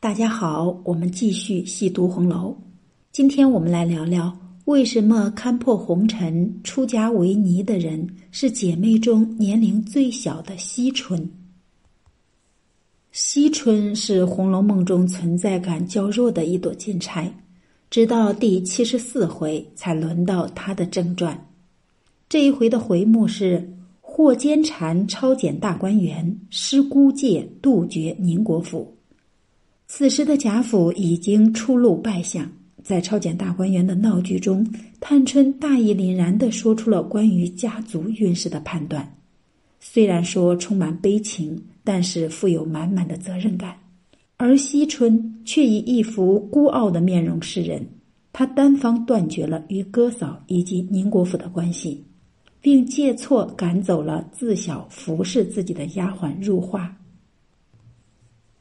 大家好，我们继续细读红楼。今天我们来聊聊为什么看破红尘、出家为尼的人是姐妹中年龄最小的惜春。惜春是《红楼梦》中存在感较弱的一朵金钗，直到第七十四回才轮到她的正传。这一回的回目是“霍坚禅抄检大观园，施孤介杜绝宁国府”。此时的贾府已经初露败相，在抄检大观园的闹剧中，探春大义凛然的说出了关于家族运势的判断。虽然说充满悲情，但是富有满满的责任感。而惜春却以一副孤傲的面容示人，他单方断绝了与哥嫂以及宁国府的关系，并借错赶走了自小服侍自己的丫鬟入画。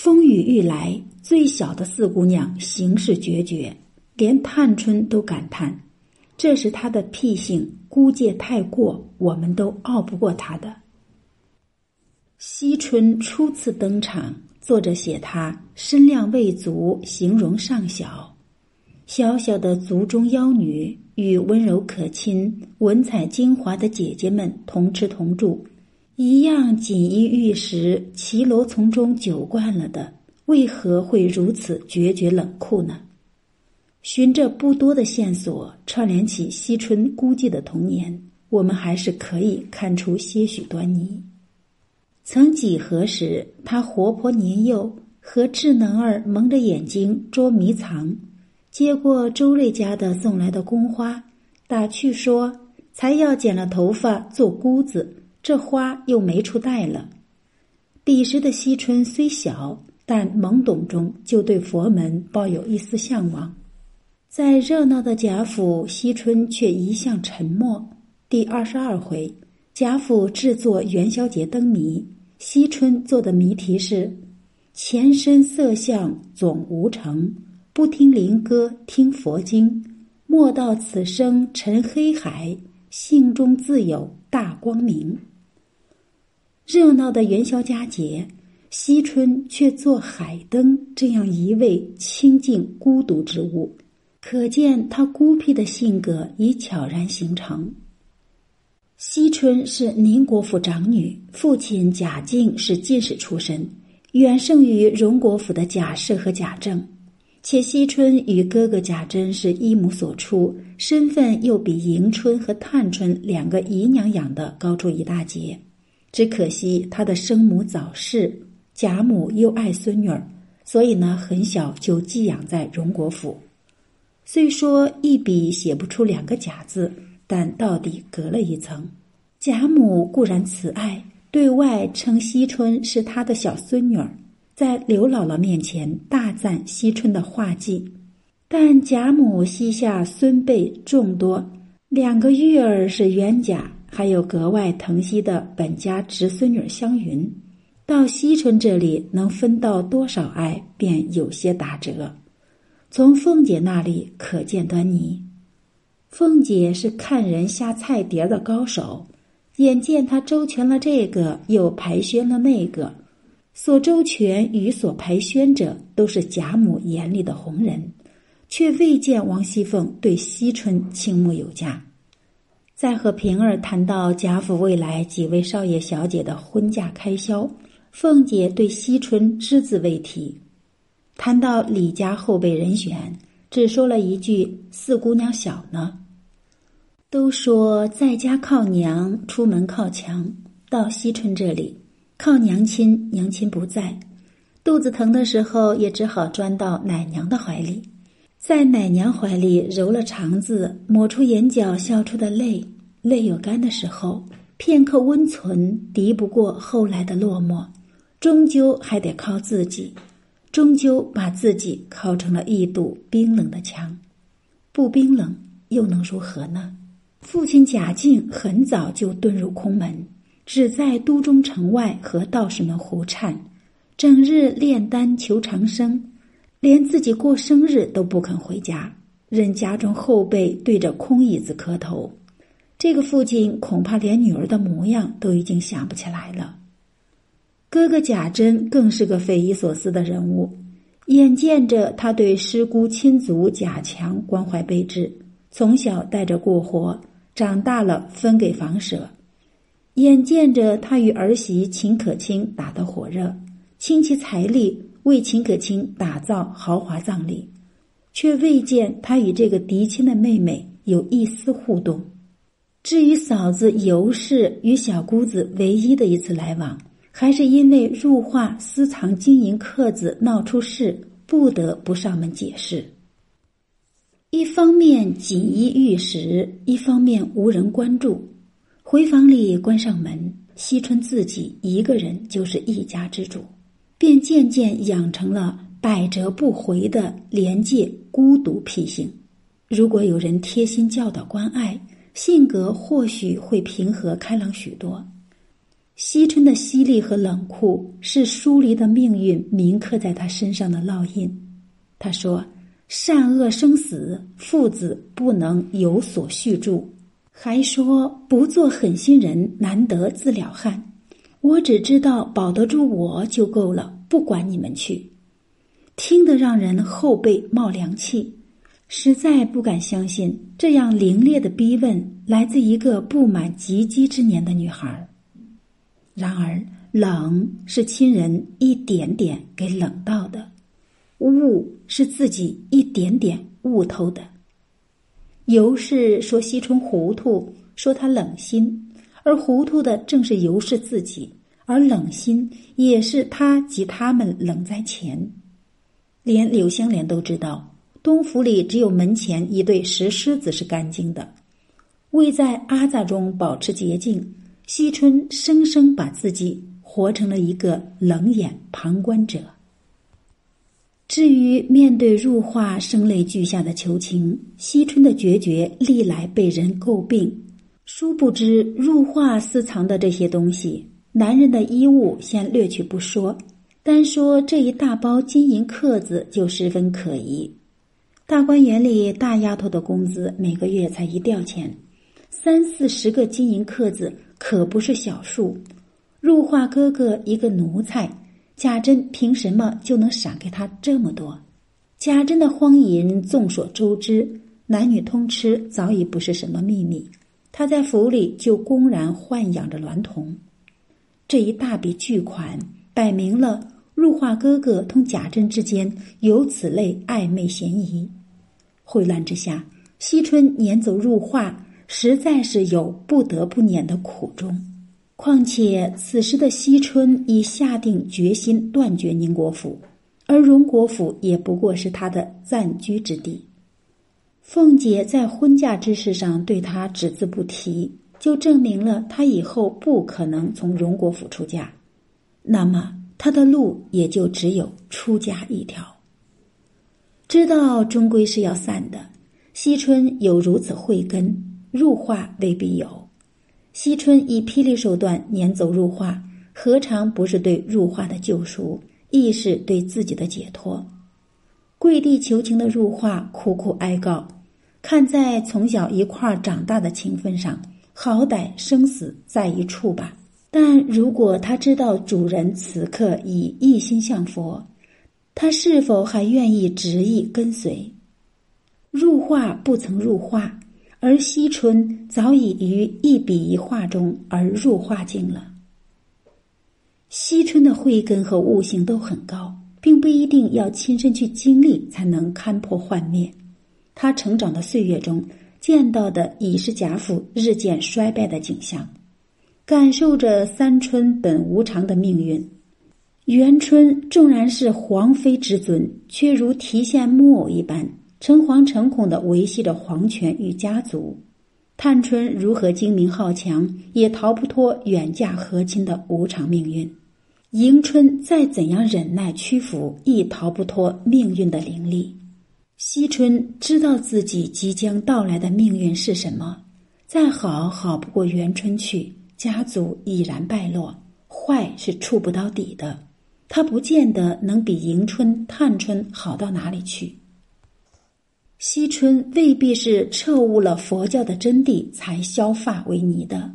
风雨欲来，最小的四姑娘行事决绝，连探春都感叹：“这是她的癖性，孤介太过，我们都拗不过她的。”惜春初次登场，作者写她身量未足，形容尚小，小小的族中妖女，与温柔可亲、文采精华的姐姐们同吃同住。一样锦衣玉食，骑楼从中久惯了的，为何会如此决绝冷酷呢？循着不多的线索，串联起惜春孤寂的童年，我们还是可以看出些许端倪。曾几何时，他活泼年幼，和智能儿蒙着眼睛捉迷藏，接过周瑞家的送来的宫花，打趣说：“才要剪了头发做姑子。”这花又没处带了。彼时的惜春虽小，但懵懂中就对佛门抱有一丝向往。在热闹的贾府，惜春却一向沉默。第二十二回，贾府制作元宵节灯谜，惜春做的谜题是：前身色相总无成，不听灵歌听佛经，莫道此生沉黑海，性中自有大光明。热闹的元宵佳节，惜春却做海灯这样一位清静孤独之物，可见他孤僻的性格已悄然形成。惜春是宁国府长女，父亲贾敬是进士出身，远胜于荣国府的贾赦和贾政，且惜春与哥哥贾珍是一母所出，身份又比迎春和探春两个姨娘养的高出一大截。只可惜他的生母早逝，贾母又爱孙女儿，所以呢，很小就寄养在荣国府。虽说一笔写不出两个贾字，但到底隔了一层。贾母固然慈爱，对外称惜春是他的小孙女儿，在刘姥姥面前大赞惜春的画技。但贾母膝下孙辈众多，两个玉儿是冤家。还有格外疼惜的本家侄孙女湘云，到惜春这里能分到多少爱，便有些打折。从凤姐那里可见端倪。凤姐是看人下菜碟的高手，眼见她周全了这个，又排宣了那个，所周全与所排宣者都是贾母眼里的红人，却未见王熙凤对惜春倾慕有加。在和平儿谈到贾府未来几位少爷小姐的婚嫁开销，凤姐对惜春只字未提。谈到李家后辈人选，只说了一句：“四姑娘小呢。”都说在家靠娘，出门靠墙。到惜春这里，靠娘亲，娘亲不在，肚子疼的时候，也只好钻到奶娘的怀里。在奶娘怀里揉了肠子，抹出眼角笑出的泪，泪有干的时候，片刻温存敌不过后来的落寞，终究还得靠自己，终究把自己靠成了一堵冰冷的墙。不冰冷又能如何呢？父亲贾敬很早就遁入空门，只在都中城外和道士们胡缠，整日炼丹求长生。连自己过生日都不肯回家，任家中后辈对着空椅子磕头。这个父亲恐怕连女儿的模样都已经想不起来了。哥哥贾珍更是个匪夷所思的人物，眼见着他对师姑亲族贾强关怀备至，从小带着过活，长大了分给房舍；眼见着他与儿媳秦可卿打得火热，倾其财力为秦可卿打造豪华葬礼，却未见他与这个嫡亲的妹妹有一丝互动。至于嫂子尤氏与小姑子唯一的一次来往。还是因为入画私藏金银刻子闹出事，不得不上门解释。一方面锦衣玉食，一方面无人关注。回房里关上门，惜春自己一个人就是一家之主，便渐渐养成了百折不回的廉洁孤独脾性。如果有人贴心教导关爱，性格或许会平和开朗许多。惜春的犀利和冷酷，是疏离的命运铭刻在他身上的烙印。他说：“善恶生死，父子不能有所续住。”还说：“不做狠心人，难得自了汉。我只知道保得住我就够了，不管你们去。”听得让人后背冒凉气，实在不敢相信这样凌冽的逼问来自一个不满及笄之年的女孩。然而，冷是亲人一点点给冷到的，悟是自己一点点悟透的。尤氏说惜春糊涂，说他冷心，而糊涂的正是尤氏自己，而冷心也是他及他们冷在前。连柳香莲都知道，东府里只有门前一对石狮子是干净的，为在阿扎中保持洁净。惜春生生把自己活成了一个冷眼旁观者。至于面对入画声泪俱下的求情，惜春的决绝历来被人诟病。殊不知，入画私藏的这些东西，男人的衣物先略去不说，单说这一大包金银刻子就十分可疑。大观园里大丫头的工资每个月才一吊钱，三四十个金银刻子。可不是小数，入画哥哥一个奴才，贾珍凭什么就能赏给他这么多？贾珍的荒淫众所周知，男女通吃早已不是什么秘密。他在府里就公然豢养着娈童，这一大笔巨款，摆明了入画哥哥同贾珍之间有此类暧昧嫌疑。混乱之下，惜春撵走入画。实在是有不得不撵的苦衷，况且此时的惜春已下定决心断绝宁国府，而荣国府也不过是他的暂居之地。凤姐在婚嫁之事上对他只字不提，就证明了他以后不可能从荣国府出嫁，那么他的路也就只有出家一条。知道终归是要散的，惜春有如此慧根。入画未必有，惜春以霹雳手段撵走入画，何尝不是对入画的救赎，亦是对自己的解脱？跪地求情的入画苦苦哀告，看在从小一块长大的情分上，好歹生死在一处吧。但如果他知道主人此刻已一心向佛，他是否还愿意执意跟随？入画不曾入画。而惜春早已于一笔一画中而入画境了。惜春的慧根和悟性都很高，并不一定要亲身去经历才能看破幻灭。他成长的岁月中见到的已是贾府日渐衰败的景象，感受着三春本无常的命运。元春纵然是皇妃之尊，却如提线木偶一般。诚惶诚恐的维系着皇权与家族，探春如何精明好强，也逃不脱远嫁和亲的无常命运；迎春再怎样忍耐屈服，亦逃不脱命运的凌厉。惜春知道自己即将到来的命运是什么，再好好不过元春去，家族已然败落，坏是触不到底的。他不见得能比迎春、探春好到哪里去。惜春未必是彻悟了佛教的真谛才削发为尼的，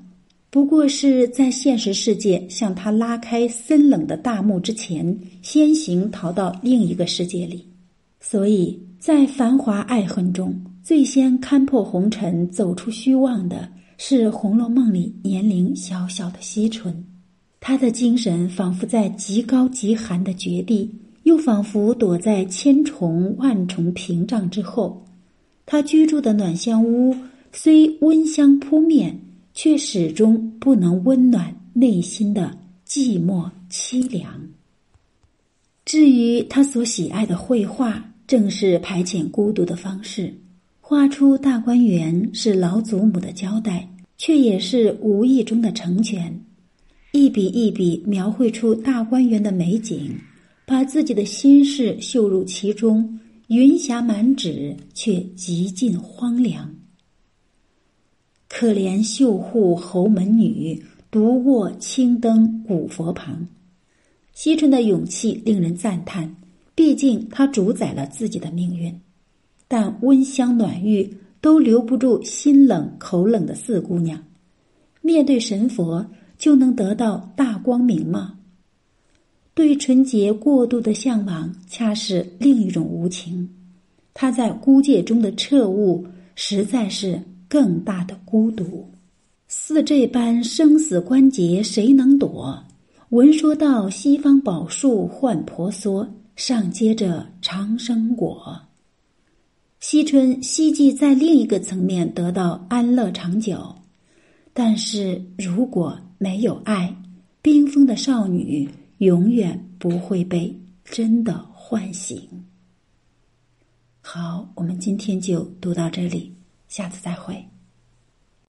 不过是在现实世界向他拉开森冷的大幕之前，先行逃到另一个世界里。所以在繁华爱恨中，最先看破红尘、走出虚妄的是《红楼梦》里年龄小小的惜春。他的精神仿佛在极高极寒的绝地，又仿佛躲在千重万重屏障之后。他居住的暖香屋虽温香扑面。却始终不能温暖内心的寂寞凄凉。至于他所喜爱的绘画，正是排遣孤独的方式。画出大观园是老祖母的交代，却也是无意中的成全。一笔一笔描绘出大观园的美景，把自己的心事绣入其中，云霞满纸，却极尽荒凉。可怜绣户侯门女，独卧青灯古佛旁。惜春的勇气令人赞叹，毕竟他主宰了自己的命运。但温香暖玉都留不住心冷口冷的四姑娘，面对神佛就能得到大光明吗？对纯洁过度的向往，恰是另一种无情。他在孤界中的彻悟，实在是。更大的孤独，似这般生死关节，谁能躲？闻说到西方宝树换婆娑，上接着长生果。惜春希冀在另一个层面得到安乐长久，但是如果没有爱，冰封的少女永远不会被真的唤醒。好，我们今天就读到这里。下次再会。